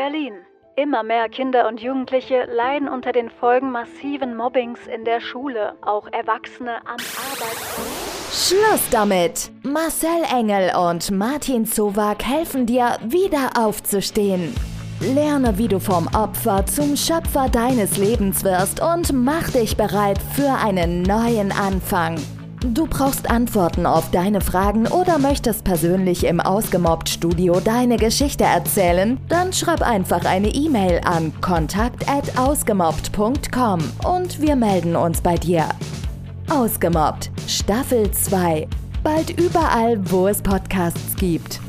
Berlin. Immer mehr Kinder und Jugendliche leiden unter den Folgen massiven Mobbings in der Schule, auch Erwachsene am Arbeitsplatz. Schluss damit! Marcel Engel und Martin Zowak helfen dir, wieder aufzustehen. Lerne, wie du vom Opfer zum Schöpfer deines Lebens wirst und mach dich bereit für einen neuen Anfang. Du brauchst Antworten auf deine Fragen oder möchtest persönlich im Ausgemobbt-Studio deine Geschichte erzählen? Dann schreib einfach eine E-Mail an kontakt@ausgemobbt.com und wir melden uns bei dir. Ausgemobbt Staffel 2. Bald überall, wo es Podcasts gibt.